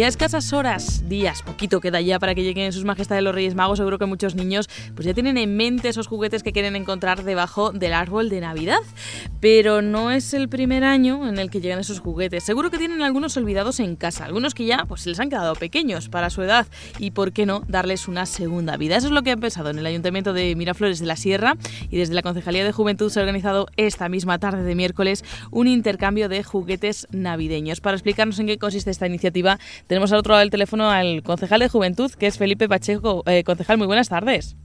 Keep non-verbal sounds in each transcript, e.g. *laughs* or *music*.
Y a escasas horas, días, poquito queda ya para que lleguen sus majestades los Reyes Magos. Seguro que muchos niños pues ya tienen en mente esos juguetes que quieren encontrar debajo del árbol de Navidad. Pero no es el primer año en el que llegan esos juguetes. Seguro que tienen algunos olvidados en casa, algunos que ya pues les han quedado pequeños para su edad y por qué no darles una segunda vida. Eso es lo que han pensado en el Ayuntamiento de Miraflores de la Sierra y desde la Concejalía de Juventud se ha organizado esta misma tarde de miércoles un intercambio de juguetes navideños. Para explicarnos en qué consiste esta iniciativa, tenemos al otro lado del teléfono al concejal de Juventud, que es Felipe Pacheco. Eh, concejal, muy buenas tardes.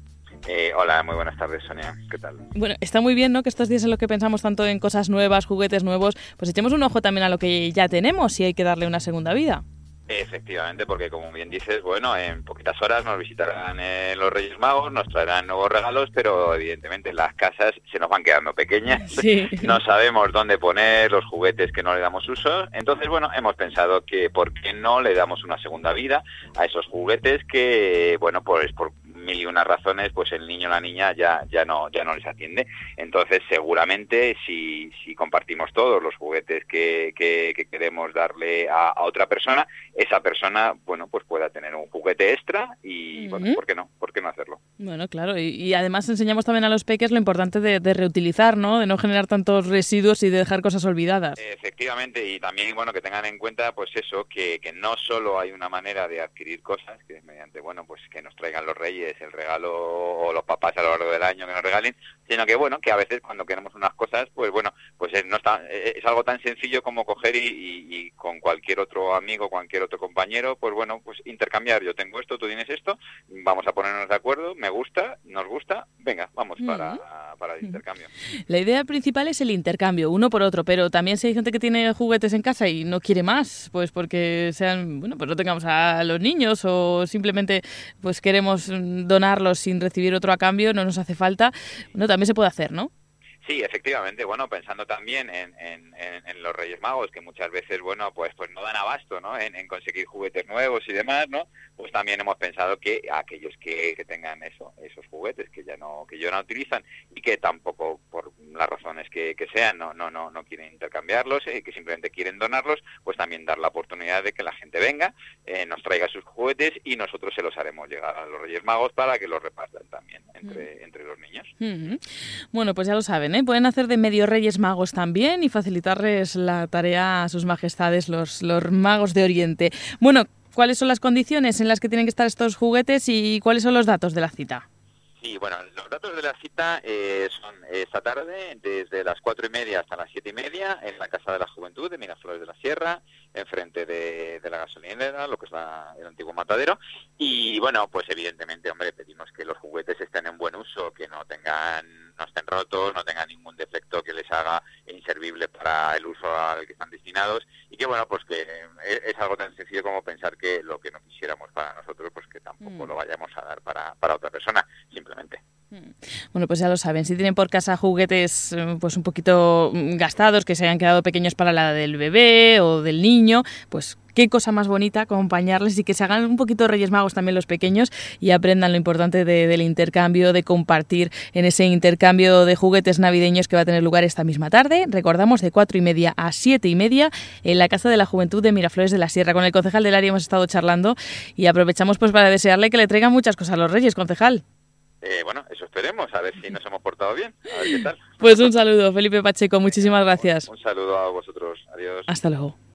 Eh, hola, muy buenas tardes, Sonia. ¿Qué tal? Bueno, está muy bien, ¿no? Que estos días en los que pensamos tanto en cosas nuevas, juguetes nuevos, pues echemos un ojo también a lo que ya tenemos y hay que darle una segunda vida. Efectivamente, porque como bien dices, bueno, en poquitas horas nos visitarán eh, los Reyes Magos, nos traerán nuevos regalos, pero evidentemente las casas se nos van quedando pequeñas, *laughs* Sí. *laughs* no sabemos dónde poner los juguetes que no le damos uso, entonces bueno, hemos pensado que por qué no le damos una segunda vida a esos juguetes que, bueno, pues por mil y unas razones, pues el niño o la niña ya, ya no, ya no les atiende. Entonces, seguramente, si, si compartimos todos los juguetes que, que, que queremos darle a, a, otra persona, esa persona, bueno, pues pueda tener un juguete extra y, bueno, ¿por qué no? ¿Por qué no hacerlo? Bueno, claro, y, y además enseñamos también a los peques lo importante de, de, reutilizar, ¿no? De no generar tantos residuos y de dejar cosas olvidadas. Efectivamente, y también, bueno, que tengan en cuenta, pues eso, que, que no solo hay una manera de adquirir cosas, que es mediante, bueno, pues que nos traigan los reyes el regalo o los papás a lo largo del año que nos regalen, sino que bueno, que a veces cuando queremos unas cosas, pues bueno, pues es, no está, es algo tan sencillo como coger y, y, y, con cualquier otro amigo, cualquier otro compañero, pues bueno, pues intercambiar, yo tengo esto, tú tienes esto, vamos a ponernos de acuerdo, me gusta, nos gusta, venga, vamos para, para el intercambio. La idea principal es el intercambio, uno por otro, pero también si hay gente que tiene juguetes en casa y no quiere más, pues porque sean, bueno, pues no tengamos a los niños o simplemente pues queremos donarlos sin recibir otro a cambio, no nos hace falta, no, también se puede hacer, ¿no? Sí, efectivamente, bueno, pensando también en, en, en, los Reyes Magos, que muchas veces, bueno, pues pues no dan abasto, ¿no? En, en, conseguir juguetes nuevos y demás, ¿no? Pues también hemos pensado que aquellos que, que, tengan eso, esos juguetes que ya no, que ya no utilizan y que tampoco, por las razones que, que sean, no, no, no, no quieren intercambiarlos, eh, que simplemente quieren donarlos, pues también dar la oportunidad de que la gente venga, eh, nos traiga sus juguetes y nosotros se los haremos llegar a los Reyes Magos para que los repartan también entre, entre los niños. -huh. Bueno, pues ya lo saben, ¿eh? Pueden hacer de medio Reyes Magos también y facilitarles la tarea a sus majestades, los, los magos de Oriente. Bueno, ¿cuáles son las condiciones en las que tienen que estar estos juguetes y cuáles son los datos de la cita? Sí, bueno, los datos de la cita eh, son esta tarde desde las cuatro y media hasta las siete y media en la Casa de la Juventud de Miraflores de la Sierra, enfrente de, de la gasolinera, lo que es la, el antiguo matadero. Y bueno, pues evidentemente, hombre, pedimos que los juguetes estén en buen uso, que no tengan, no estén rotos, no tengan ningún defecto que les haga inservible para el uso al que están destinados y que bueno, pues que es, es algo tan sencillo como pensar que lo que no quisiéramos para nosotros, pues que tampoco mm. lo vayamos a dar para, para otra persona, simplemente. Bueno, pues ya lo saben, si tienen por casa juguetes pues un poquito gastados, que se hayan quedado pequeños para la del bebé o del niño, pues qué cosa más bonita acompañarles y que se hagan un poquito Reyes Magos también los pequeños y aprendan lo importante de, del intercambio, de compartir en ese intercambio de juguetes navideños que va a tener lugar esta misma tarde. Recordamos de cuatro y media a siete y media en la Casa de la Juventud de Miraflores de la Sierra. Con el concejal del área hemos estado charlando y aprovechamos pues para desearle que le traigan muchas cosas a los Reyes, concejal. Eh, bueno, eso esperemos, a ver si nos hemos portado bien, a ver qué tal. Pues un saludo, Felipe Pacheco, muchísimas gracias. Un saludo a vosotros, adiós. Hasta luego.